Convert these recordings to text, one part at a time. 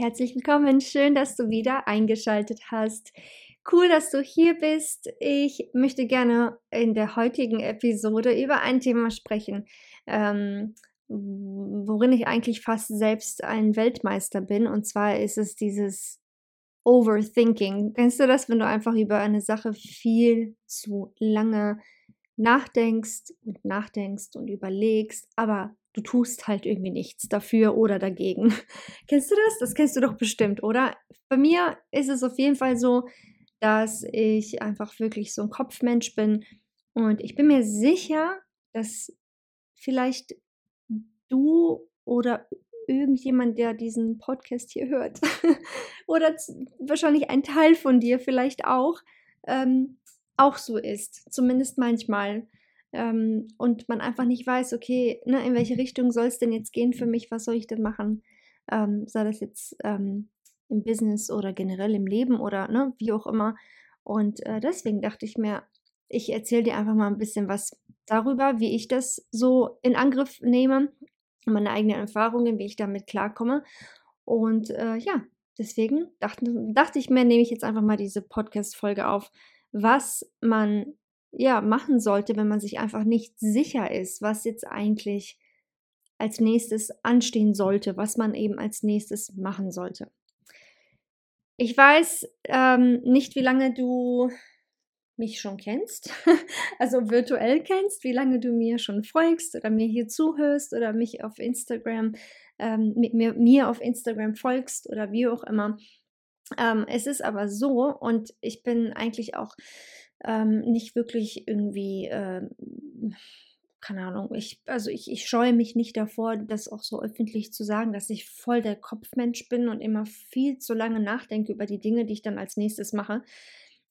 Herzlich willkommen, schön, dass du wieder eingeschaltet hast. Cool, dass du hier bist. Ich möchte gerne in der heutigen Episode über ein Thema sprechen, ähm, worin ich eigentlich fast selbst ein Weltmeister bin. Und zwar ist es dieses Overthinking. Kennst du das, wenn du einfach über eine Sache viel zu lange nachdenkst und nachdenkst und überlegst, aber du tust halt irgendwie nichts dafür oder dagegen. kennst du das? Das kennst du doch bestimmt, oder? Bei mir ist es auf jeden Fall so, dass ich einfach wirklich so ein Kopfmensch bin und ich bin mir sicher, dass vielleicht du oder irgendjemand, der diesen Podcast hier hört, oder wahrscheinlich ein Teil von dir vielleicht auch, ähm, auch so ist. Zumindest manchmal ähm, und man einfach nicht weiß, okay, ne, in welche Richtung soll es denn jetzt gehen für mich, was soll ich denn machen, ähm, sei das jetzt ähm, im Business oder generell im Leben oder ne, wie auch immer. Und äh, deswegen dachte ich mir, ich erzähle dir einfach mal ein bisschen was darüber, wie ich das so in Angriff nehme, meine eigenen Erfahrungen, wie ich damit klarkomme. Und äh, ja, deswegen dachte, dachte ich mir, nehme ich jetzt einfach mal diese Podcast-Folge auf, was man ja, machen sollte, wenn man sich einfach nicht sicher ist, was jetzt eigentlich als nächstes anstehen sollte, was man eben als nächstes machen sollte. Ich weiß ähm, nicht, wie lange du mich schon kennst, also virtuell kennst, wie lange du mir schon folgst oder mir hier zuhörst oder mich auf Instagram, ähm, mit mir, mir auf Instagram folgst oder wie auch immer. Ähm, es ist aber so und ich bin eigentlich auch ähm, nicht wirklich irgendwie, äh, keine Ahnung, ich, also ich, ich scheue mich nicht davor, das auch so öffentlich zu sagen, dass ich voll der Kopfmensch bin und immer viel zu lange nachdenke über die Dinge, die ich dann als nächstes mache.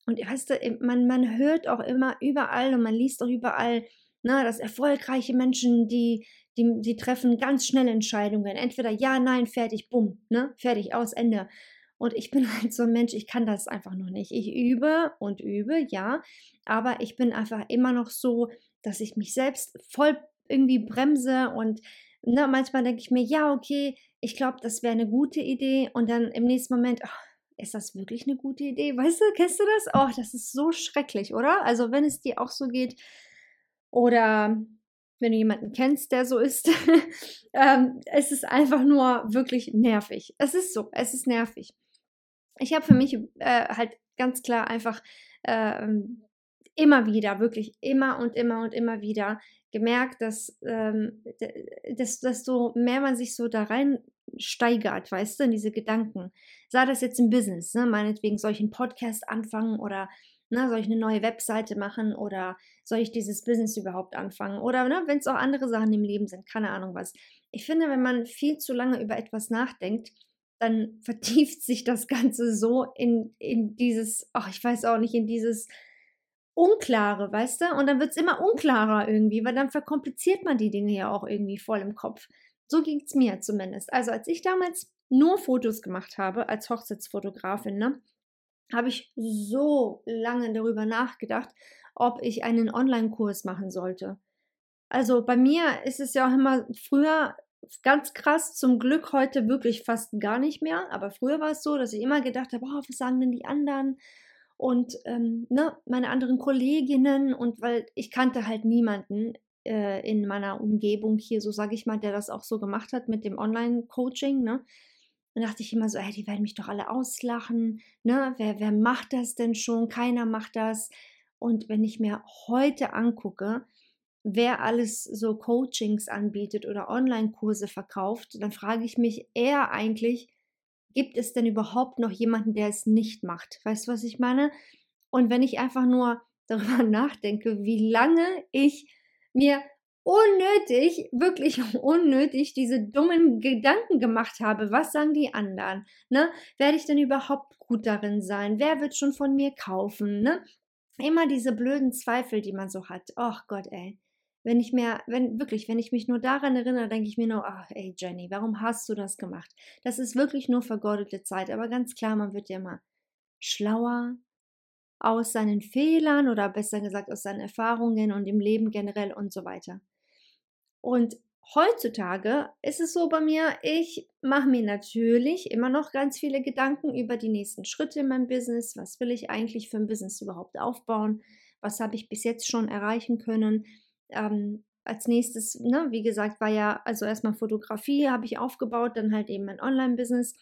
Und weißt du, man, man hört auch immer überall und man liest auch überall, na, ne, dass erfolgreiche Menschen, die, die, die treffen ganz schnell Entscheidungen. Entweder ja, nein, fertig, bumm, ne, fertig, aus, Ende. Und ich bin halt so ein Mensch, ich kann das einfach noch nicht. Ich übe und übe, ja, aber ich bin einfach immer noch so, dass ich mich selbst voll irgendwie bremse und ne, manchmal denke ich mir, ja, okay, ich glaube, das wäre eine gute Idee und dann im nächsten Moment, ach, ist das wirklich eine gute Idee? Weißt du, kennst du das? Oh, das ist so schrecklich, oder? Also, wenn es dir auch so geht oder wenn du jemanden kennst, der so ist, ähm, es ist einfach nur wirklich nervig. Es ist so, es ist nervig ich habe für mich äh, halt ganz klar einfach äh, immer wieder, wirklich immer und immer und immer wieder gemerkt, dass, ähm, dass, desto mehr man sich so da rein steigert, weißt du, in diese Gedanken. Sei das jetzt im Business, ne? meinetwegen soll ich einen Podcast anfangen oder ne, soll ich eine neue Webseite machen oder soll ich dieses Business überhaupt anfangen oder ne, wenn es auch andere Sachen im Leben sind, keine Ahnung was. Ich finde, wenn man viel zu lange über etwas nachdenkt, dann vertieft sich das Ganze so in, in dieses, ach, ich weiß auch nicht, in dieses Unklare, weißt du? Und dann wird es immer unklarer irgendwie, weil dann verkompliziert man die Dinge ja auch irgendwie voll im Kopf. So ging es mir zumindest. Also als ich damals nur Fotos gemacht habe als Hochzeitsfotografin, ne, habe ich so lange darüber nachgedacht, ob ich einen Online-Kurs machen sollte. Also bei mir ist es ja auch immer früher ganz krass, zum Glück heute wirklich fast gar nicht mehr. Aber früher war es so, dass ich immer gedacht habe, oh, was sagen denn die anderen? Und ähm, ne, meine anderen Kolleginnen und weil ich kannte halt niemanden äh, in meiner Umgebung hier, so sage ich mal, der das auch so gemacht hat mit dem Online-Coaching. Ne? dann dachte ich immer so, ey, die werden mich doch alle auslachen, ne? Wer, wer macht das denn schon? Keiner macht das. Und wenn ich mir heute angucke, wer alles so Coachings anbietet oder Online-Kurse verkauft, dann frage ich mich eher eigentlich, gibt es denn überhaupt noch jemanden, der es nicht macht? Weißt du, was ich meine? Und wenn ich einfach nur darüber nachdenke, wie lange ich mir unnötig, wirklich unnötig diese dummen Gedanken gemacht habe. Was sagen die anderen? Ne? Werde ich denn überhaupt gut darin sein? Wer wird schon von mir kaufen? Ne? Immer diese blöden Zweifel, die man so hat. Ach Gott, ey. Wenn ich mir, wenn wirklich, wenn ich mich nur daran erinnere, denke ich mir nur, ach ey Jenny, warum hast du das gemacht? Das ist wirklich nur vergeudete Zeit. Aber ganz klar, man wird ja immer schlauer aus seinen Fehlern oder besser gesagt aus seinen Erfahrungen und im Leben generell und so weiter. Und heutzutage ist es so bei mir, ich mache mir natürlich immer noch ganz viele Gedanken über die nächsten Schritte in meinem Business. Was will ich eigentlich für ein Business überhaupt aufbauen? Was habe ich bis jetzt schon erreichen können? Ähm, als nächstes, ne, wie gesagt, war ja also erstmal Fotografie habe ich aufgebaut, dann halt eben mein Online-Business.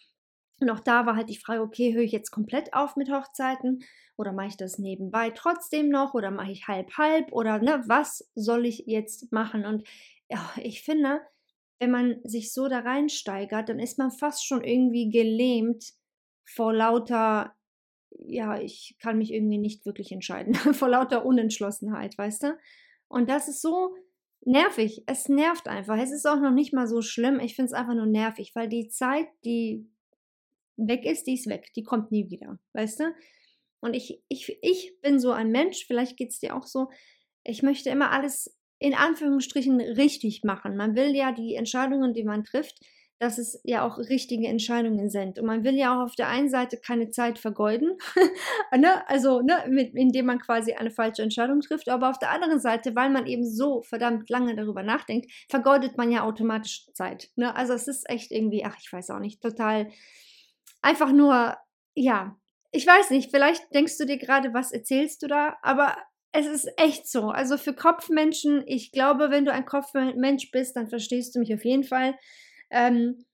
Und auch da war halt die Frage, okay, höre ich jetzt komplett auf mit Hochzeiten oder mache ich das nebenbei trotzdem noch oder mache ich halb halb oder ne, was soll ich jetzt machen? Und ja, ich finde, wenn man sich so da reinsteigert, dann ist man fast schon irgendwie gelähmt vor lauter, ja, ich kann mich irgendwie nicht wirklich entscheiden, vor lauter Unentschlossenheit, weißt du? Und das ist so nervig. Es nervt einfach. Es ist auch noch nicht mal so schlimm. Ich finde es einfach nur nervig, weil die Zeit, die weg ist, die ist weg. Die kommt nie wieder, weißt du? Und ich, ich, ich bin so ein Mensch, vielleicht geht es dir auch so, ich möchte immer alles in Anführungsstrichen richtig machen. Man will ja die Entscheidungen, die man trifft, dass es ja auch richtige Entscheidungen sind. Und man will ja auch auf der einen Seite keine Zeit vergeuden, ne? also ne, mit, indem man quasi eine falsche Entscheidung trifft, aber auf der anderen Seite, weil man eben so verdammt lange darüber nachdenkt, vergeudet man ja automatisch Zeit. Ne? Also es ist echt irgendwie, ach, ich weiß auch nicht, total einfach nur, ja, ich weiß nicht, vielleicht denkst du dir gerade, was erzählst du da, aber es ist echt so. Also für Kopfmenschen, ich glaube, wenn du ein Kopfmensch bist, dann verstehst du mich auf jeden Fall. Ähm,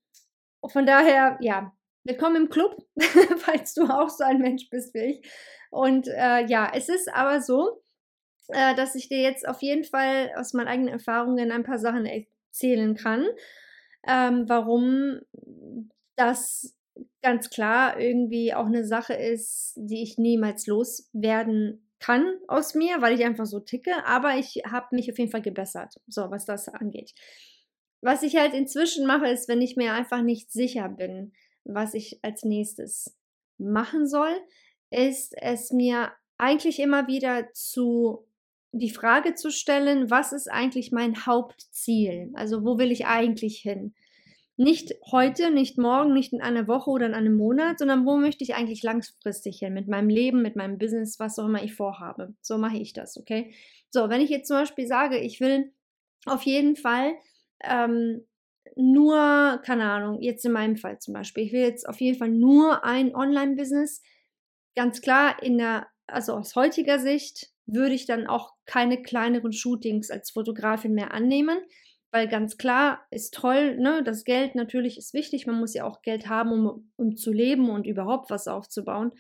von daher, ja, willkommen im Club, falls du auch so ein Mensch bist wie ich. Und äh, ja, es ist aber so, äh, dass ich dir jetzt auf jeden Fall aus meinen eigenen Erfahrungen ein paar Sachen erzählen kann, ähm, warum das ganz klar irgendwie auch eine Sache ist, die ich niemals loswerden kann aus mir, weil ich einfach so ticke, aber ich habe mich auf jeden Fall gebessert, so was das angeht. Was ich halt inzwischen mache, ist, wenn ich mir einfach nicht sicher bin, was ich als nächstes machen soll, ist es mir eigentlich immer wieder zu die Frage zu stellen, was ist eigentlich mein Hauptziel? Also wo will ich eigentlich hin? Nicht heute, nicht morgen, nicht in einer Woche oder in einem Monat, sondern wo möchte ich eigentlich langfristig hin mit meinem Leben, mit meinem Business, was auch immer ich vorhabe. So mache ich das, okay? So, wenn ich jetzt zum Beispiel sage, ich will auf jeden Fall ähm, nur, keine Ahnung, jetzt in meinem Fall zum Beispiel, ich will jetzt auf jeden Fall nur ein Online-Business, ganz klar in der, also aus heutiger Sicht würde ich dann auch keine kleineren Shootings als Fotografin mehr annehmen, weil ganz klar ist toll, ne, das Geld natürlich ist wichtig, man muss ja auch Geld haben, um, um zu leben und überhaupt was aufzubauen.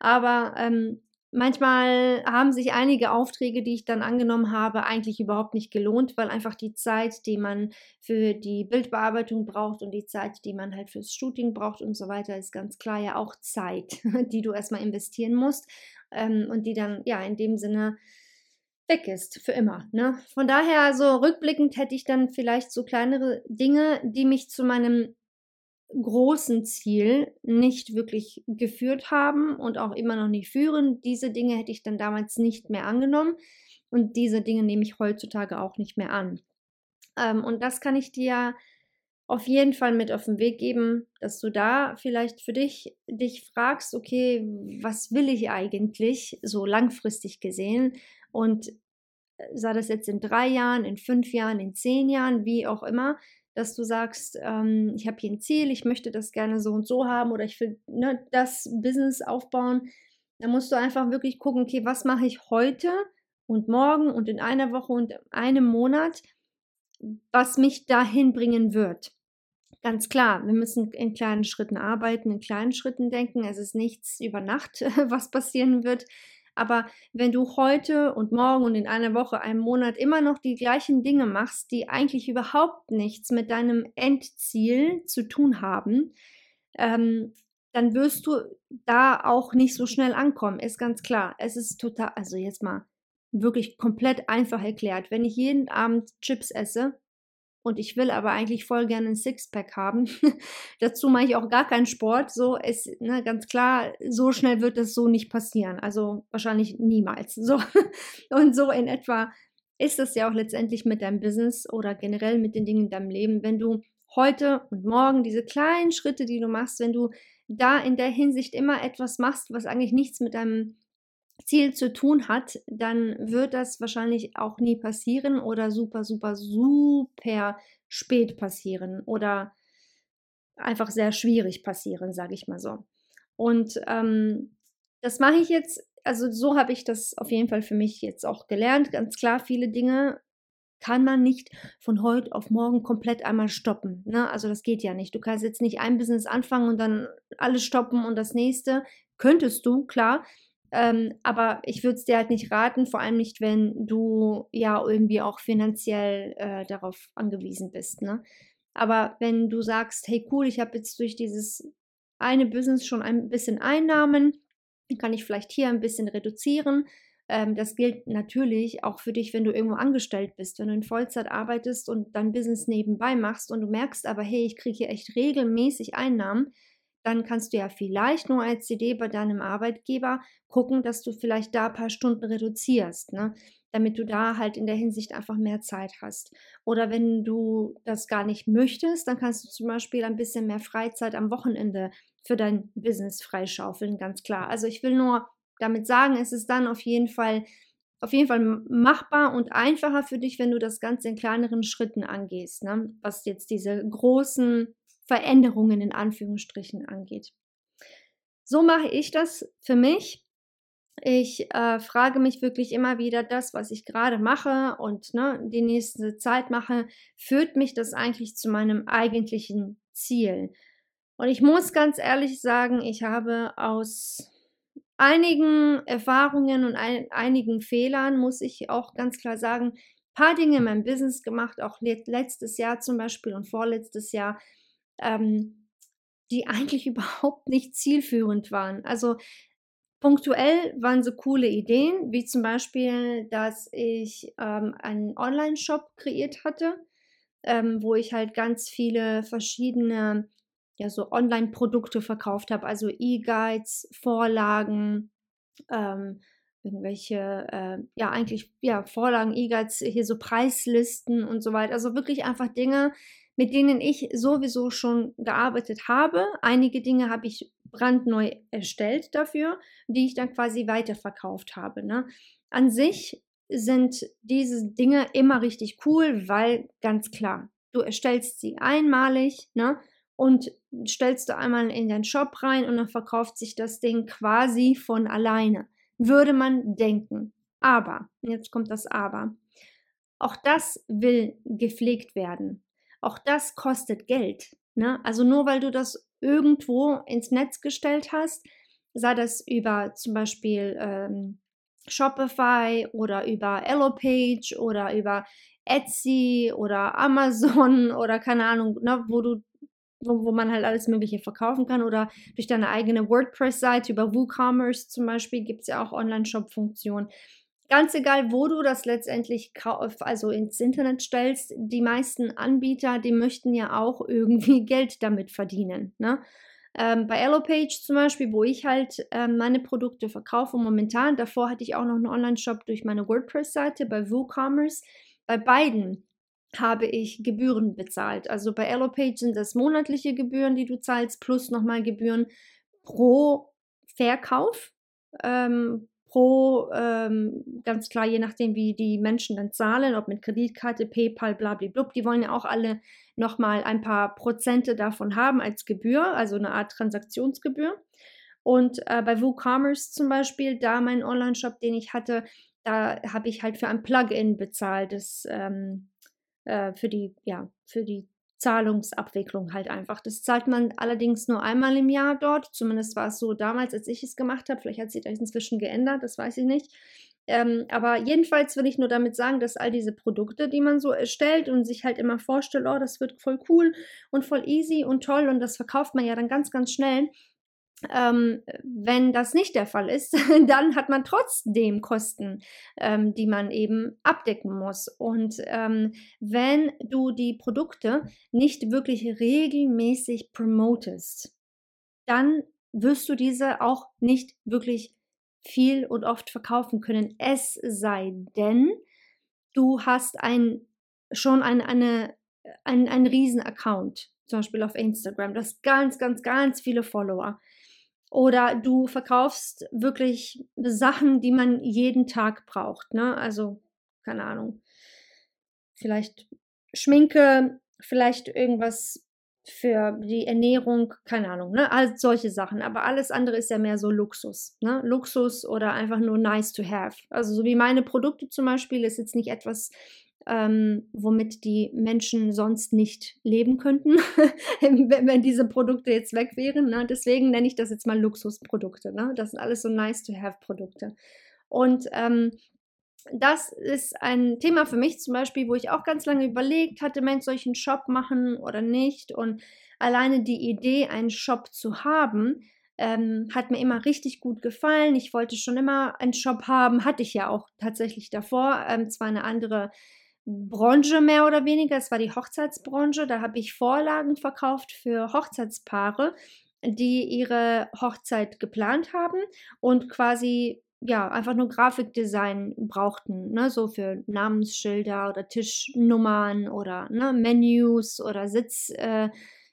Aber ähm, manchmal haben sich einige Aufträge, die ich dann angenommen habe, eigentlich überhaupt nicht gelohnt, weil einfach die Zeit, die man für die Bildbearbeitung braucht und die Zeit, die man halt fürs Shooting braucht und so weiter, ist ganz klar ja auch Zeit, die du erstmal investieren musst ähm, und die dann ja in dem Sinne weg ist, für immer. Ne? Von daher, so rückblickend hätte ich dann vielleicht so kleinere Dinge, die mich zu meinem großen Ziel nicht wirklich geführt haben und auch immer noch nicht führen. Diese Dinge hätte ich dann damals nicht mehr angenommen und diese Dinge nehme ich heutzutage auch nicht mehr an. Ähm, und das kann ich dir auf jeden Fall mit auf den Weg geben, dass du da vielleicht für dich dich fragst, okay, was will ich eigentlich so langfristig gesehen und sei das jetzt in drei Jahren, in fünf Jahren, in zehn Jahren, wie auch immer, dass du sagst, ähm, ich habe hier ein Ziel, ich möchte das gerne so und so haben oder ich will ne, das Business aufbauen, dann musst du einfach wirklich gucken, okay, was mache ich heute und morgen und in einer Woche und einem Monat, was mich dahin bringen wird. Ganz klar, wir müssen in kleinen Schritten arbeiten, in kleinen Schritten denken. Es ist nichts über Nacht, was passieren wird. Aber wenn du heute und morgen und in einer Woche, einem Monat immer noch die gleichen Dinge machst, die eigentlich überhaupt nichts mit deinem Endziel zu tun haben, ähm, dann wirst du da auch nicht so schnell ankommen. Ist ganz klar. Es ist total, also jetzt mal wirklich komplett einfach erklärt. Wenn ich jeden Abend Chips esse, und ich will aber eigentlich voll gerne ein Sixpack haben. Dazu mache ich auch gar keinen Sport. So ist ne, ganz klar, so schnell wird das so nicht passieren. Also wahrscheinlich niemals. So und so in etwa ist das ja auch letztendlich mit deinem Business oder generell mit den Dingen in deinem Leben, wenn du heute und morgen diese kleinen Schritte, die du machst, wenn du da in der Hinsicht immer etwas machst, was eigentlich nichts mit deinem Ziel zu tun hat, dann wird das wahrscheinlich auch nie passieren oder super, super, super spät passieren oder einfach sehr schwierig passieren, sage ich mal so. Und ähm, das mache ich jetzt, also so habe ich das auf jeden Fall für mich jetzt auch gelernt. Ganz klar, viele Dinge kann man nicht von heute auf morgen komplett einmal stoppen. Ne? Also das geht ja nicht. Du kannst jetzt nicht ein Business anfangen und dann alles stoppen und das nächste. Könntest du, klar, ähm, aber ich würde es dir halt nicht raten, vor allem nicht, wenn du ja irgendwie auch finanziell äh, darauf angewiesen bist. Ne? Aber wenn du sagst, hey cool, ich habe jetzt durch dieses eine Business schon ein bisschen Einnahmen, kann ich vielleicht hier ein bisschen reduzieren. Ähm, das gilt natürlich auch für dich, wenn du irgendwo angestellt bist, wenn du in Vollzeit arbeitest und dein Business nebenbei machst und du merkst aber, hey, ich kriege hier echt regelmäßig Einnahmen, dann kannst du ja vielleicht nur als CD bei deinem Arbeitgeber gucken, dass du vielleicht da ein paar Stunden reduzierst, ne? damit du da halt in der Hinsicht einfach mehr Zeit hast. Oder wenn du das gar nicht möchtest, dann kannst du zum Beispiel ein bisschen mehr Freizeit am Wochenende für dein Business freischaufeln, ganz klar. Also ich will nur damit sagen, es ist dann auf jeden Fall auf jeden Fall machbar und einfacher für dich, wenn du das Ganze in kleineren Schritten angehst, ne? was jetzt diese großen Veränderungen in Anführungsstrichen angeht. So mache ich das für mich. Ich äh, frage mich wirklich immer wieder, das, was ich gerade mache und ne, die nächste Zeit mache, führt mich das eigentlich zu meinem eigentlichen Ziel? Und ich muss ganz ehrlich sagen, ich habe aus einigen Erfahrungen und ein, einigen Fehlern, muss ich auch ganz klar sagen, ein paar Dinge in meinem Business gemacht, auch letztes Jahr zum Beispiel und vorletztes Jahr, ähm, die eigentlich überhaupt nicht zielführend waren. Also punktuell waren so coole Ideen, wie zum Beispiel, dass ich ähm, einen Online-Shop kreiert hatte, ähm, wo ich halt ganz viele verschiedene ja, so Online-Produkte verkauft habe, also E-Guides, Vorlagen, ähm, irgendwelche, äh, ja, eigentlich, ja, Vorlagen, E-Guides, hier so Preislisten und so weiter. Also wirklich einfach Dinge, mit denen ich sowieso schon gearbeitet habe. Einige Dinge habe ich brandneu erstellt dafür, die ich dann quasi weiterverkauft habe. Ne? An sich sind diese Dinge immer richtig cool, weil ganz klar, du erstellst sie einmalig ne? und stellst du einmal in deinen Shop rein und dann verkauft sich das Ding quasi von alleine. Würde man denken. Aber, jetzt kommt das Aber. Auch das will gepflegt werden. Auch das kostet Geld. Ne? Also nur weil du das irgendwo ins Netz gestellt hast, sei das über zum Beispiel ähm, Shopify oder über Elopage oder über Etsy oder Amazon oder keine Ahnung, ne, wo du wo, wo man halt alles Mögliche verkaufen kann oder durch deine eigene WordPress-Seite über WooCommerce zum Beispiel gibt es ja auch Online-Shop-Funktionen. Ganz egal, wo du das letztendlich also ins Internet stellst, die meisten Anbieter, die möchten ja auch irgendwie Geld damit verdienen. Ne? Ähm, bei Elopage zum Beispiel, wo ich halt ähm, meine Produkte verkaufe momentan, davor hatte ich auch noch einen Online-Shop durch meine WordPress-Seite bei WooCommerce. Bei beiden habe ich Gebühren bezahlt. Also bei Elopage sind das monatliche Gebühren, die du zahlst, plus nochmal Gebühren pro Verkauf. Ähm, pro, ähm, ganz klar, je nachdem, wie die Menschen dann zahlen, ob mit Kreditkarte, PayPal, blablabla, die wollen ja auch alle nochmal ein paar Prozente davon haben als Gebühr, also eine Art Transaktionsgebühr. Und äh, bei WooCommerce zum Beispiel, da mein Online-Shop, den ich hatte, da habe ich halt für ein Plugin bezahlt, das ähm, äh, für die, ja, für die Zahlungsabwicklung halt einfach. Das zahlt man allerdings nur einmal im Jahr dort. Zumindest war es so damals, als ich es gemacht habe. Vielleicht hat sich das inzwischen geändert, das weiß ich nicht. Ähm, aber jedenfalls will ich nur damit sagen, dass all diese Produkte, die man so erstellt und sich halt immer vorstellt, oh, das wird voll cool und voll easy und toll und das verkauft man ja dann ganz, ganz schnell. Ähm, wenn das nicht der Fall ist, dann hat man trotzdem Kosten, ähm, die man eben abdecken muss. Und ähm, wenn du die Produkte nicht wirklich regelmäßig promotest, dann wirst du diese auch nicht wirklich viel und oft verkaufen können. Es sei denn, du hast ein, schon ein, eine, ein, einen Riesen-Account, zum Beispiel auf Instagram. Das ganz, ganz, ganz viele Follower. Oder du verkaufst wirklich Sachen, die man jeden Tag braucht. Ne? Also, keine Ahnung. Vielleicht Schminke, vielleicht irgendwas für die Ernährung, keine Ahnung, ne? All solche Sachen. Aber alles andere ist ja mehr so Luxus, ne? Luxus oder einfach nur nice to have. Also so wie meine Produkte zum Beispiel ist jetzt nicht etwas, ähm, womit die Menschen sonst nicht leben könnten, wenn, wenn, diese Produkte jetzt weg wären. Ne? Deswegen nenne ich das jetzt mal Luxusprodukte. Ne? Das sind alles so nice to have Produkte. Und ähm, das ist ein Thema für mich zum Beispiel, wo ich auch ganz lange überlegt hatte, Mensch, soll ich einen Shop machen oder nicht? Und alleine die Idee, einen Shop zu haben, ähm, hat mir immer richtig gut gefallen. Ich wollte schon immer einen Shop haben, hatte ich ja auch tatsächlich davor. Ähm, zwar eine andere Branche mehr oder weniger, es war die Hochzeitsbranche. Da habe ich Vorlagen verkauft für Hochzeitspaare, die ihre Hochzeit geplant haben und quasi ja, einfach nur Grafikdesign brauchten, ne, so für Namensschilder oder Tischnummern oder ne, Menus oder Sitz, äh,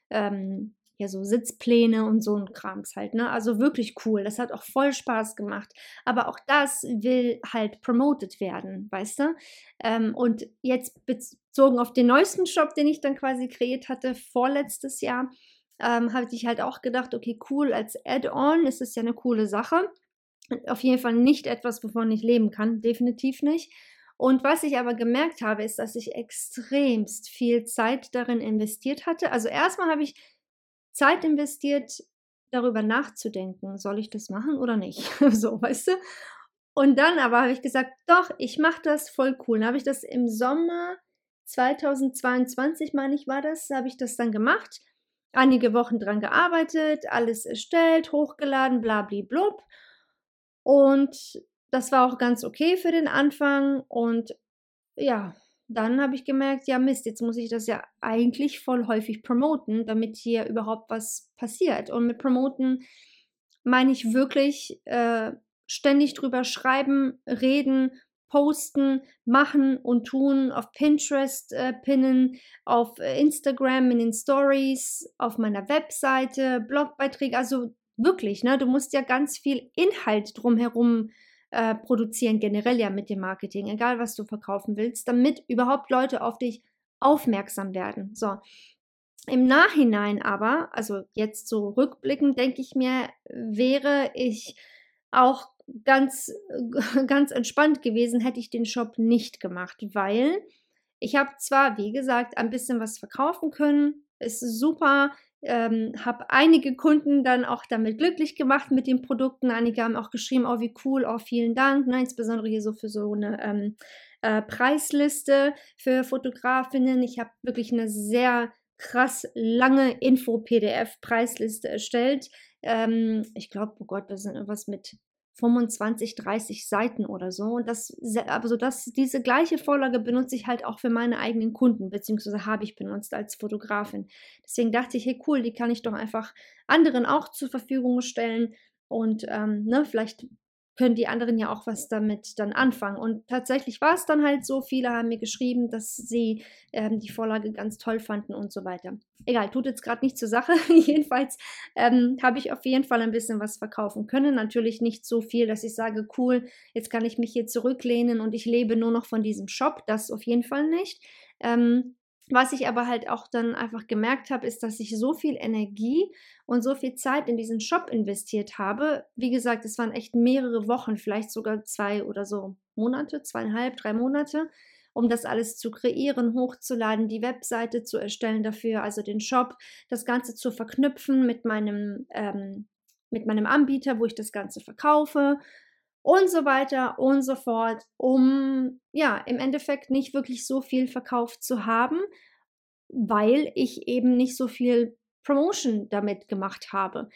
ähm, ja, so Sitzpläne und so ein Krams halt, ne? Also wirklich cool. Das hat auch voll Spaß gemacht. Aber auch das will halt promoted werden, weißt du? Ähm, und jetzt bezogen auf den neuesten Shop, den ich dann quasi kreiert hatte, vorletztes Jahr, ähm, habe ich halt auch gedacht, okay, cool, als Add-on ist es ja eine coole Sache auf jeden Fall nicht etwas, wovon ich leben kann, definitiv nicht. Und was ich aber gemerkt habe, ist, dass ich extremst viel Zeit darin investiert hatte. Also erstmal habe ich Zeit investiert, darüber nachzudenken, soll ich das machen oder nicht? so, weißt du? Und dann aber habe ich gesagt, doch, ich mache das voll cool. Dann habe ich das im Sommer 2022, meine ich, war das, habe ich das dann gemacht. Einige Wochen dran gearbeitet, alles erstellt, hochgeladen, blablablub. Und das war auch ganz okay für den Anfang. Und ja, dann habe ich gemerkt, ja Mist, jetzt muss ich das ja eigentlich voll häufig promoten, damit hier überhaupt was passiert. Und mit promoten meine ich wirklich äh, ständig drüber schreiben, reden, posten, machen und tun, auf Pinterest äh, pinnen, auf äh, Instagram in den Stories, auf meiner Webseite, Blogbeiträge, also Wirklich, ne? Du musst ja ganz viel Inhalt drumherum äh, produzieren, generell ja mit dem Marketing, egal was du verkaufen willst, damit überhaupt Leute auf dich aufmerksam werden. So. Im Nachhinein aber, also jetzt so rückblickend, denke ich mir, wäre ich auch ganz, ganz entspannt gewesen, hätte ich den Shop nicht gemacht, weil ich habe zwar, wie gesagt, ein bisschen was verkaufen können, ist super, ähm, habe einige Kunden dann auch damit glücklich gemacht mit den Produkten. Einige haben auch geschrieben, oh wie cool, oh vielen Dank. Ne? Insbesondere hier so für so eine ähm, äh, Preisliste für Fotografinnen. Ich habe wirklich eine sehr krass lange Info-PDF-Preisliste erstellt. Ähm, ich glaube, oh Gott, das sind irgendwas mit 25, 30 Seiten oder so. Und das, also das, diese gleiche Vorlage benutze ich halt auch für meine eigenen Kunden, beziehungsweise habe ich benutzt als Fotografin. Deswegen dachte ich, hey cool, die kann ich doch einfach anderen auch zur Verfügung stellen. Und ähm, ne, vielleicht können die anderen ja auch was damit dann anfangen. Und tatsächlich war es dann halt so, viele haben mir geschrieben, dass sie ähm, die Vorlage ganz toll fanden und so weiter. Egal, tut jetzt gerade nicht zur Sache. Jedenfalls ähm, habe ich auf jeden Fall ein bisschen was verkaufen können. Natürlich nicht so viel, dass ich sage, cool, jetzt kann ich mich hier zurücklehnen und ich lebe nur noch von diesem Shop. Das auf jeden Fall nicht. Ähm, was ich aber halt auch dann einfach gemerkt habe, ist, dass ich so viel Energie und so viel Zeit in diesen Shop investiert habe. Wie gesagt, es waren echt mehrere Wochen, vielleicht sogar zwei oder so Monate, zweieinhalb, drei Monate, um das alles zu kreieren, hochzuladen, die Webseite zu erstellen dafür, also den Shop, das Ganze zu verknüpfen mit meinem, ähm, mit meinem Anbieter, wo ich das Ganze verkaufe und so weiter und so fort, um ja im Endeffekt nicht wirklich so viel verkauft zu haben, weil ich eben nicht so viel Promotion damit gemacht habe.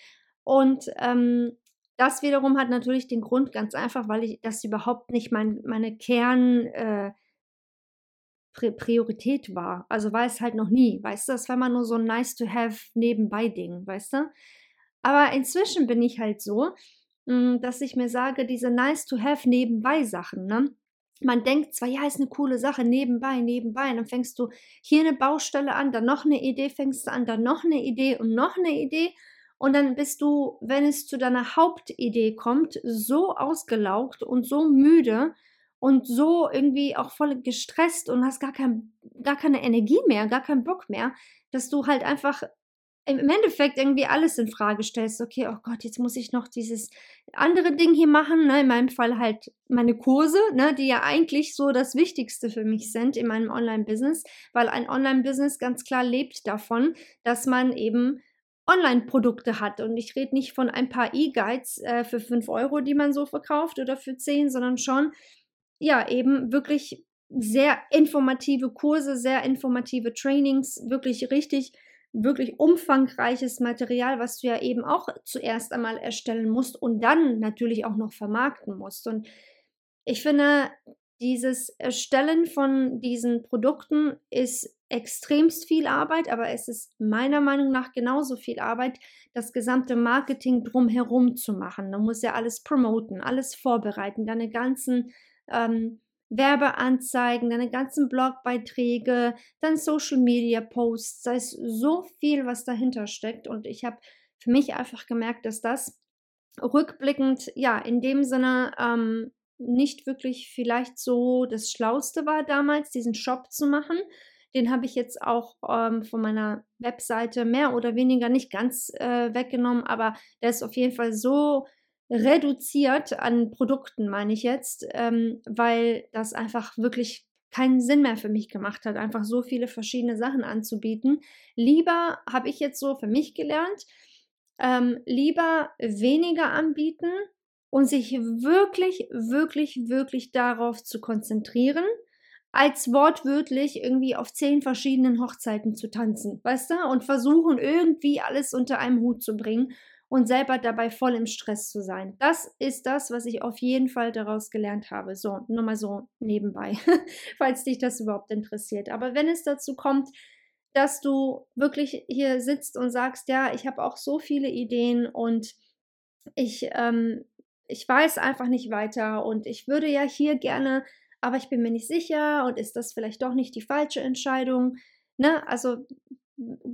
Und ähm, das wiederum hat natürlich den Grund ganz einfach, weil ich das überhaupt nicht mein, meine Kern äh, Priorität war. Also war es halt noch nie, weißt du? Das war immer nur so ein nice to have nebenbei Ding, weißt du? Aber inzwischen bin ich halt so, dass ich mir sage, diese nice to have nebenbei Sachen, ne? Man denkt zwar, ja, ist eine coole Sache, nebenbei, nebenbei. Und dann fängst du hier eine Baustelle an, dann noch eine Idee, fängst du an, dann noch eine Idee und noch eine Idee. Und dann bist du, wenn es zu deiner Hauptidee kommt, so ausgelaugt und so müde und so irgendwie auch voll gestresst und hast gar, kein, gar keine Energie mehr, gar keinen Bock mehr, dass du halt einfach im Endeffekt irgendwie alles in Frage stellst. Okay, oh Gott, jetzt muss ich noch dieses andere Ding hier machen. Ne? In meinem Fall halt meine Kurse, ne? die ja eigentlich so das Wichtigste für mich sind in meinem Online-Business, weil ein Online-Business ganz klar lebt davon, dass man eben Online-Produkte hat. Und ich rede nicht von ein paar E-Guides äh, für 5 Euro, die man so verkauft oder für 10, sondern schon, ja, eben wirklich sehr informative Kurse, sehr informative Trainings, wirklich richtig, wirklich umfangreiches Material, was du ja eben auch zuerst einmal erstellen musst und dann natürlich auch noch vermarkten musst. Und ich finde, dieses Erstellen von diesen Produkten ist extremst viel Arbeit, aber es ist meiner Meinung nach genauso viel Arbeit, das gesamte Marketing drumherum zu machen. Man muss ja alles promoten, alles vorbereiten, deine ganzen ähm, Werbeanzeigen, deine ganzen Blogbeiträge, dann Social Media Posts, da ist so viel, was dahinter steckt. Und ich habe für mich einfach gemerkt, dass das rückblickend, ja, in dem Sinne ähm, nicht wirklich vielleicht so das Schlauste war damals, diesen Shop zu machen. Den habe ich jetzt auch ähm, von meiner Webseite mehr oder weniger nicht ganz äh, weggenommen, aber der ist auf jeden Fall so reduziert an Produkten, meine ich jetzt, ähm, weil das einfach wirklich keinen Sinn mehr für mich gemacht hat, einfach so viele verschiedene Sachen anzubieten. Lieber habe ich jetzt so für mich gelernt, ähm, lieber weniger anbieten und sich wirklich, wirklich, wirklich darauf zu konzentrieren, als wortwörtlich irgendwie auf zehn verschiedenen Hochzeiten zu tanzen, weißt du? Und versuchen irgendwie alles unter einem Hut zu bringen und selber dabei voll im Stress zu sein. Das ist das, was ich auf jeden Fall daraus gelernt habe. So, nur mal so nebenbei, falls dich das überhaupt interessiert. Aber wenn es dazu kommt, dass du wirklich hier sitzt und sagst, ja, ich habe auch so viele Ideen und ich ähm, ich weiß einfach nicht weiter und ich würde ja hier gerne, aber ich bin mir nicht sicher und ist das vielleicht doch nicht die falsche Entscheidung? Ne? Also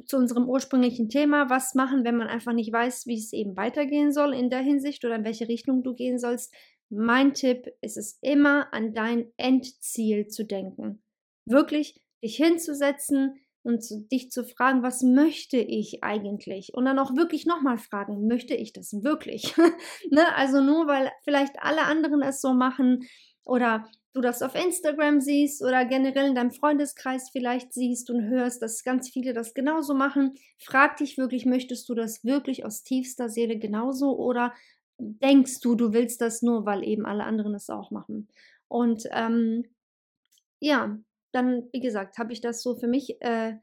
zu unserem ursprünglichen Thema, was machen, wenn man einfach nicht weiß, wie es eben weitergehen soll in der Hinsicht oder in welche Richtung du gehen sollst. Mein Tipp ist es immer an dein Endziel zu denken. Wirklich dich hinzusetzen, und zu, dich zu fragen, was möchte ich eigentlich? Und dann auch wirklich nochmal fragen, möchte ich das wirklich? ne? Also nur weil vielleicht alle anderen es so machen oder du das auf Instagram siehst oder generell in deinem Freundeskreis vielleicht siehst und hörst, dass ganz viele das genauso machen, frag dich wirklich, möchtest du das wirklich aus tiefster Seele genauso oder denkst du, du willst das nur, weil eben alle anderen es auch machen? Und ähm, ja, dann, wie gesagt, habe ich das so für mich äh,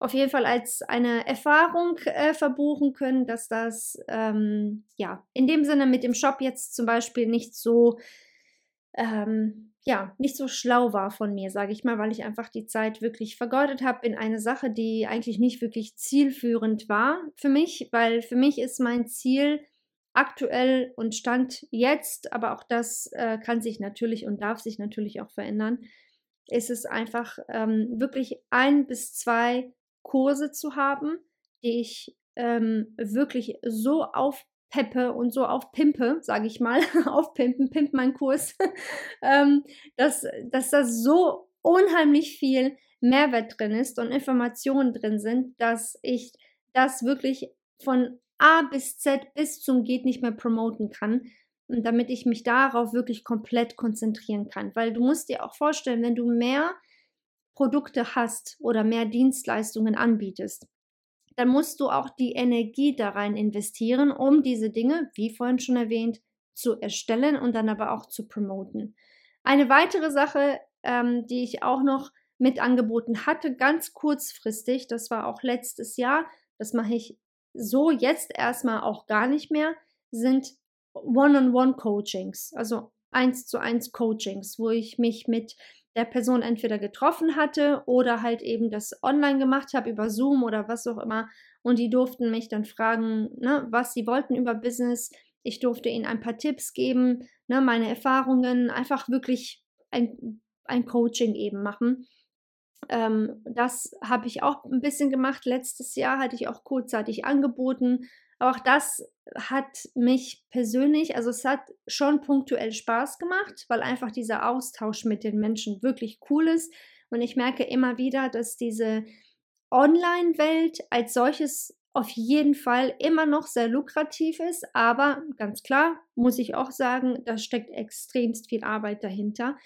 auf jeden Fall als eine Erfahrung äh, verbuchen können, dass das ähm, ja in dem Sinne mit dem Shop jetzt zum Beispiel nicht so ähm, ja nicht so schlau war von mir, sage ich mal, weil ich einfach die Zeit wirklich vergeudet habe in eine Sache, die eigentlich nicht wirklich zielführend war für mich, weil für mich ist mein Ziel aktuell und stand jetzt, aber auch das äh, kann sich natürlich und darf sich natürlich auch verändern ist es einfach ähm, wirklich ein bis zwei Kurse zu haben, die ich ähm, wirklich so aufpeppe und so aufpimpe, sage ich mal, aufpimpen, pimp mein Kurs, ähm, dass, dass da so unheimlich viel Mehrwert drin ist und Informationen drin sind, dass ich das wirklich von A bis Z bis zum geht nicht mehr promoten kann, damit ich mich darauf wirklich komplett konzentrieren kann. Weil du musst dir auch vorstellen, wenn du mehr Produkte hast oder mehr Dienstleistungen anbietest, dann musst du auch die Energie da rein investieren, um diese Dinge, wie vorhin schon erwähnt, zu erstellen und dann aber auch zu promoten. Eine weitere Sache, ähm, die ich auch noch mit angeboten hatte, ganz kurzfristig, das war auch letztes Jahr, das mache ich so jetzt erstmal auch gar nicht mehr, sind One-on-One-Coachings, also eins zu eins Coachings, wo ich mich mit der Person entweder getroffen hatte oder halt eben das online gemacht habe über Zoom oder was auch immer. Und die durften mich dann fragen, ne, was sie wollten über Business. Ich durfte ihnen ein paar Tipps geben, ne, meine Erfahrungen, einfach wirklich ein, ein Coaching eben machen. Ähm, das habe ich auch ein bisschen gemacht. Letztes Jahr hatte ich auch kurzzeitig angeboten. Auch das hat mich persönlich, also es hat schon punktuell Spaß gemacht, weil einfach dieser Austausch mit den Menschen wirklich cool ist. Und ich merke immer wieder, dass diese Online-Welt als solches auf jeden Fall immer noch sehr lukrativ ist, aber ganz klar muss ich auch sagen, da steckt extremst viel Arbeit dahinter.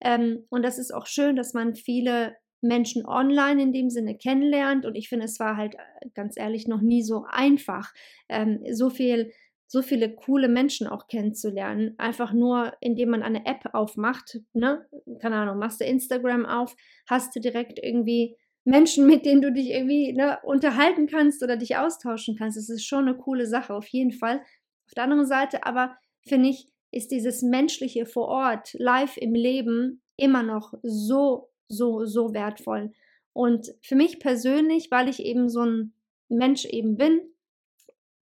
Ähm, und das ist auch schön, dass man viele Menschen online in dem Sinne kennenlernt. Und ich finde, es war halt äh, ganz ehrlich noch nie so einfach, ähm, so viel, so viele coole Menschen auch kennenzulernen. Einfach nur, indem man eine App aufmacht, ne? Keine Ahnung, machst du Instagram auf, hast du direkt irgendwie Menschen, mit denen du dich irgendwie ne, unterhalten kannst oder dich austauschen kannst. Das ist schon eine coole Sache, auf jeden Fall. Auf der anderen Seite aber finde ich, ist dieses menschliche vor Ort, live im Leben, immer noch so so, so wertvoll. Und für mich persönlich, weil ich eben so ein Mensch eben bin,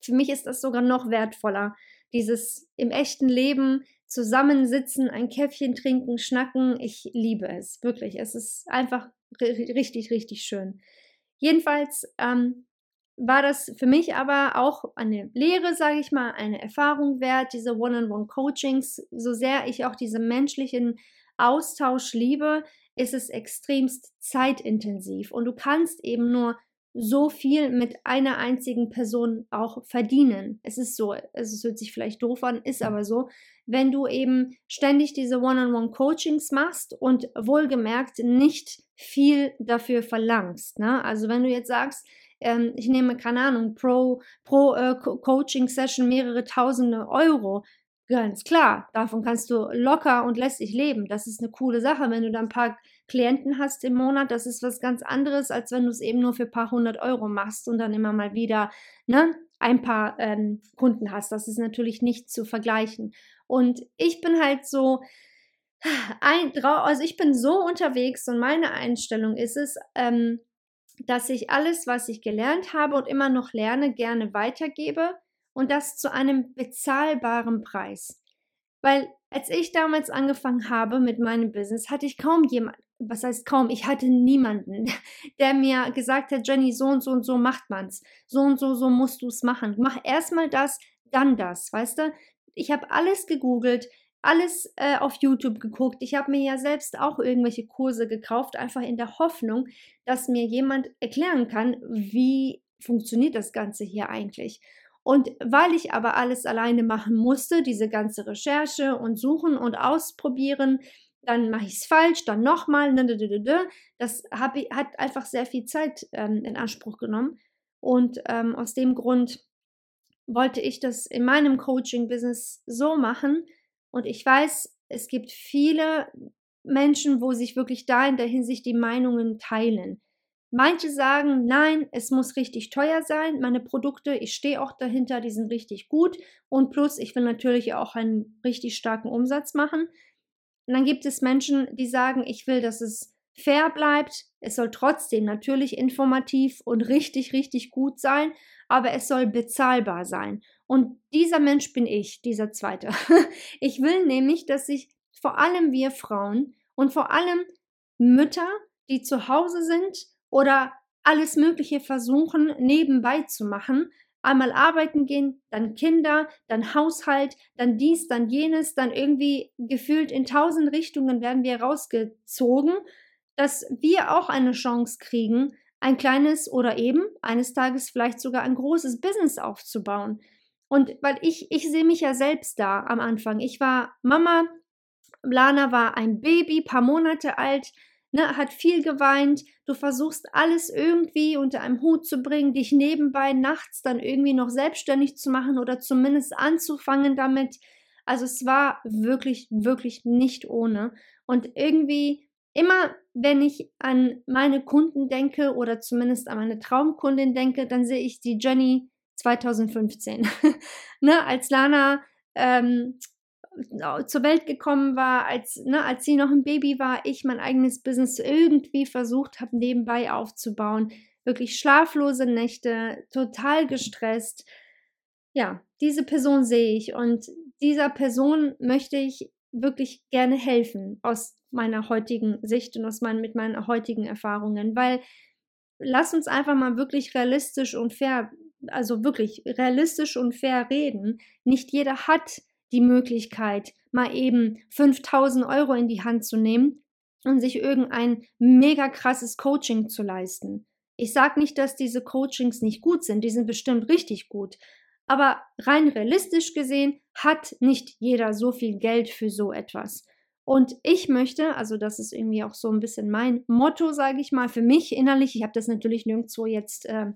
für mich ist das sogar noch wertvoller. Dieses im echten Leben zusammensitzen, ein Käffchen trinken, schnacken. Ich liebe es, wirklich. Es ist einfach richtig, richtig schön. Jedenfalls ähm, war das für mich aber auch eine Lehre, sage ich mal, eine Erfahrung wert, diese One-on-One-Coachings, so sehr ich auch diese menschlichen Austausch liebe, ist es extremst zeitintensiv und du kannst eben nur so viel mit einer einzigen Person auch verdienen. Es ist so, es hört sich vielleicht doof an, ist aber so. Wenn du eben ständig diese One-on-One-Coachings machst und wohlgemerkt nicht viel dafür verlangst. Ne? Also wenn du jetzt sagst, ähm, ich nehme, keine Ahnung, pro, pro äh, Coaching-Session mehrere tausende Euro, Ganz klar, davon kannst du locker und lässig leben. Das ist eine coole Sache, wenn du da ein paar Klienten hast im Monat. Das ist was ganz anderes, als wenn du es eben nur für ein paar hundert Euro machst und dann immer mal wieder ne, ein paar ähm, Kunden hast. Das ist natürlich nicht zu vergleichen. Und ich bin halt so, ein, also ich bin so unterwegs und meine Einstellung ist es, ähm, dass ich alles, was ich gelernt habe und immer noch lerne, gerne weitergebe und das zu einem bezahlbaren Preis. Weil als ich damals angefangen habe mit meinem Business, hatte ich kaum jemand, was heißt kaum, ich hatte niemanden, der mir gesagt hat, Jenny, so und so und so macht man's. So und so, so musst du es machen. Mach erstmal das, dann das, weißt du? Ich habe alles gegoogelt, alles äh, auf YouTube geguckt. Ich habe mir ja selbst auch irgendwelche Kurse gekauft, einfach in der Hoffnung, dass mir jemand erklären kann, wie funktioniert das Ganze hier eigentlich. Und weil ich aber alles alleine machen musste, diese ganze Recherche und suchen und ausprobieren, dann mache ich es falsch, dann nochmal, ne, ne, ne, das hab, hat einfach sehr viel Zeit ähm, in Anspruch genommen. Und ähm, aus dem Grund wollte ich das in meinem Coaching-Business so machen. Und ich weiß, es gibt viele Menschen, wo sich wirklich da in der Hinsicht die Meinungen teilen. Manche sagen, nein, es muss richtig teuer sein. Meine Produkte, ich stehe auch dahinter, die sind richtig gut. Und plus, ich will natürlich auch einen richtig starken Umsatz machen. Und dann gibt es Menschen, die sagen, ich will, dass es fair bleibt. Es soll trotzdem natürlich informativ und richtig, richtig gut sein, aber es soll bezahlbar sein. Und dieser Mensch bin ich, dieser zweite. Ich will nämlich, dass sich vor allem wir Frauen und vor allem Mütter, die zu Hause sind oder alles Mögliche versuchen, nebenbei zu machen. Einmal arbeiten gehen, dann Kinder, dann Haushalt, dann dies, dann jenes, dann irgendwie gefühlt in tausend Richtungen werden wir rausgezogen, dass wir auch eine Chance kriegen, ein kleines oder eben eines Tages vielleicht sogar ein großes Business aufzubauen. Und weil ich, ich sehe mich ja selbst da am Anfang. Ich war Mama, Lana war ein Baby, paar Monate alt, ne, hat viel geweint. Du versuchst alles irgendwie unter einem Hut zu bringen, dich nebenbei nachts dann irgendwie noch selbstständig zu machen oder zumindest anzufangen damit. Also es war wirklich, wirklich nicht ohne. Und irgendwie immer, wenn ich an meine Kunden denke oder zumindest an meine Traumkundin denke, dann sehe ich die Jenny 2015. ne, als Lana ähm, zur Welt gekommen war, als, ne, als sie noch ein Baby war, ich mein eigenes Business irgendwie versucht habe, nebenbei aufzubauen. Wirklich schlaflose Nächte, total gestresst. Ja, diese Person sehe ich und dieser Person möchte ich wirklich gerne helfen aus meiner heutigen Sicht und aus meinen, mit meinen heutigen Erfahrungen, weil lass uns einfach mal wirklich realistisch und fair, also wirklich realistisch und fair reden. Nicht jeder hat die Möglichkeit, mal eben 5000 Euro in die Hand zu nehmen und sich irgendein mega krasses Coaching zu leisten. Ich sage nicht, dass diese Coachings nicht gut sind, die sind bestimmt richtig gut. Aber rein realistisch gesehen hat nicht jeder so viel Geld für so etwas. Und ich möchte, also das ist irgendwie auch so ein bisschen mein Motto, sage ich mal, für mich innerlich. Ich habe das natürlich nirgendwo jetzt äh,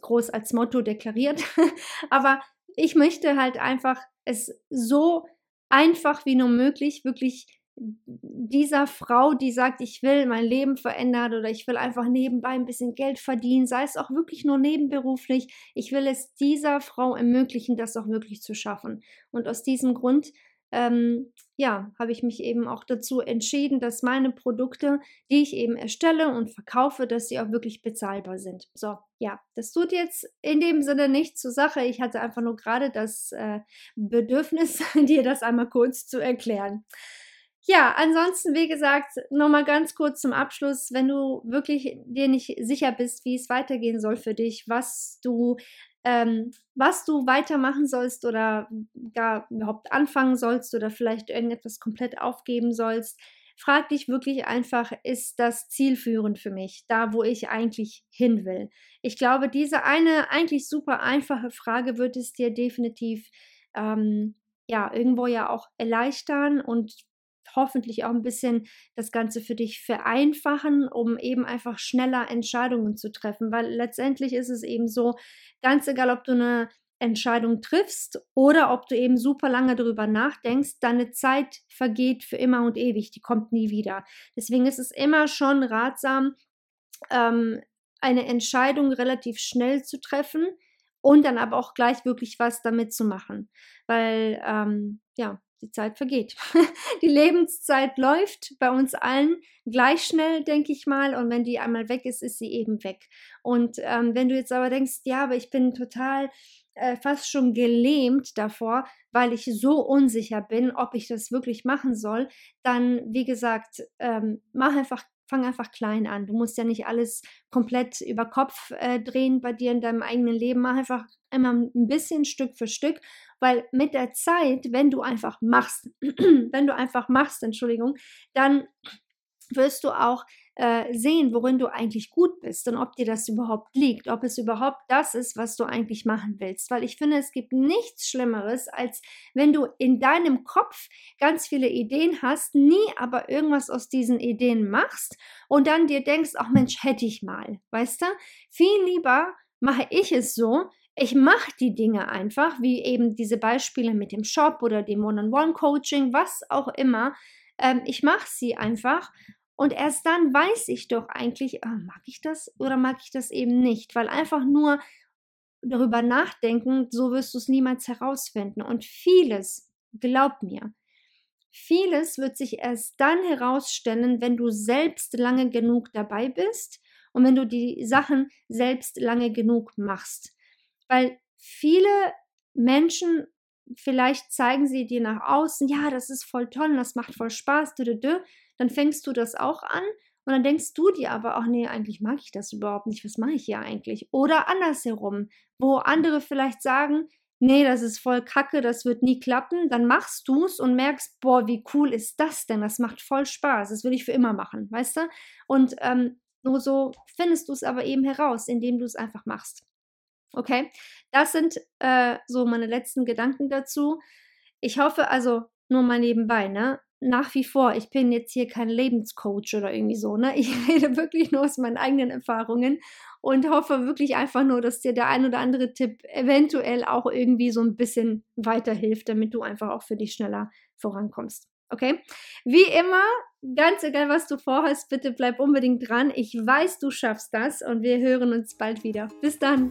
groß als Motto deklariert, aber ich möchte halt einfach es so einfach wie nur möglich wirklich dieser Frau, die sagt, ich will mein Leben verändern oder ich will einfach nebenbei ein bisschen Geld verdienen, sei es auch wirklich nur nebenberuflich, ich will es dieser Frau ermöglichen, das auch wirklich zu schaffen. Und aus diesem Grund ähm, ja, habe ich mich eben auch dazu entschieden, dass meine Produkte, die ich eben erstelle und verkaufe, dass sie auch wirklich bezahlbar sind. So, ja, das tut jetzt in dem Sinne nichts zur Sache. Ich hatte einfach nur gerade das äh, Bedürfnis, dir das einmal kurz zu erklären. Ja, ansonsten, wie gesagt, nochmal ganz kurz zum Abschluss, wenn du wirklich dir nicht sicher bist, wie es weitergehen soll für dich, was du ähm, was du weitermachen sollst oder gar überhaupt anfangen sollst oder vielleicht irgendetwas komplett aufgeben sollst, frag dich wirklich einfach, ist das zielführend für mich, da wo ich eigentlich hin will? Ich glaube, diese eine eigentlich super einfache Frage wird es dir definitiv ähm, ja irgendwo ja auch erleichtern und hoffentlich auch ein bisschen das Ganze für dich vereinfachen, um eben einfach schneller Entscheidungen zu treffen. Weil letztendlich ist es eben so, ganz egal, ob du eine Entscheidung triffst oder ob du eben super lange darüber nachdenkst, deine Zeit vergeht für immer und ewig, die kommt nie wieder. Deswegen ist es immer schon ratsam, ähm, eine Entscheidung relativ schnell zu treffen und dann aber auch gleich wirklich was damit zu machen. Weil, ähm, ja, die Zeit vergeht. die Lebenszeit läuft bei uns allen gleich schnell, denke ich mal. Und wenn die einmal weg ist, ist sie eben weg. Und ähm, wenn du jetzt aber denkst, ja, aber ich bin total äh, fast schon gelähmt davor, weil ich so unsicher bin, ob ich das wirklich machen soll, dann, wie gesagt, ähm, mach einfach fang einfach klein an. Du musst ja nicht alles komplett über Kopf äh, drehen bei dir in deinem eigenen Leben. Mach einfach immer ein bisschen Stück für Stück weil mit der Zeit, wenn du einfach machst, wenn du einfach machst, Entschuldigung, dann wirst du auch äh, sehen, worin du eigentlich gut bist und ob dir das überhaupt liegt, ob es überhaupt das ist, was du eigentlich machen willst. Weil ich finde, es gibt nichts Schlimmeres, als wenn du in deinem Kopf ganz viele Ideen hast, nie aber irgendwas aus diesen Ideen machst und dann dir denkst, ach Mensch, hätte ich mal, weißt du? Viel lieber mache ich es so, ich mache die Dinge einfach, wie eben diese Beispiele mit dem Shop oder dem One-on-One-Coaching, was auch immer. Ähm, ich mache sie einfach und erst dann weiß ich doch eigentlich, oh, mag ich das oder mag ich das eben nicht, weil einfach nur darüber nachdenken, so wirst du es niemals herausfinden. Und vieles, glaub mir, vieles wird sich erst dann herausstellen, wenn du selbst lange genug dabei bist und wenn du die Sachen selbst lange genug machst. Weil viele Menschen, vielleicht zeigen sie dir nach außen, ja, das ist voll toll, das macht voll Spaß, dann fängst du das auch an und dann denkst du dir aber auch, nee, eigentlich mag ich das überhaupt nicht, was mache ich hier eigentlich? Oder andersherum, wo andere vielleicht sagen, nee, das ist voll kacke, das wird nie klappen, dann machst du es und merkst, boah, wie cool ist das denn? Das macht voll Spaß, das will ich für immer machen, weißt du? Und ähm, nur so findest du es aber eben heraus, indem du es einfach machst. Okay, das sind äh, so meine letzten Gedanken dazu. Ich hoffe also nur mal nebenbei, ne? Nach wie vor, ich bin jetzt hier kein Lebenscoach oder irgendwie so, ne? Ich rede wirklich nur aus meinen eigenen Erfahrungen und hoffe wirklich einfach nur, dass dir der ein oder andere Tipp eventuell auch irgendwie so ein bisschen weiterhilft, damit du einfach auch für dich schneller vorankommst. Okay? Wie immer, ganz egal, was du vorhast, bitte bleib unbedingt dran. Ich weiß, du schaffst das und wir hören uns bald wieder. Bis dann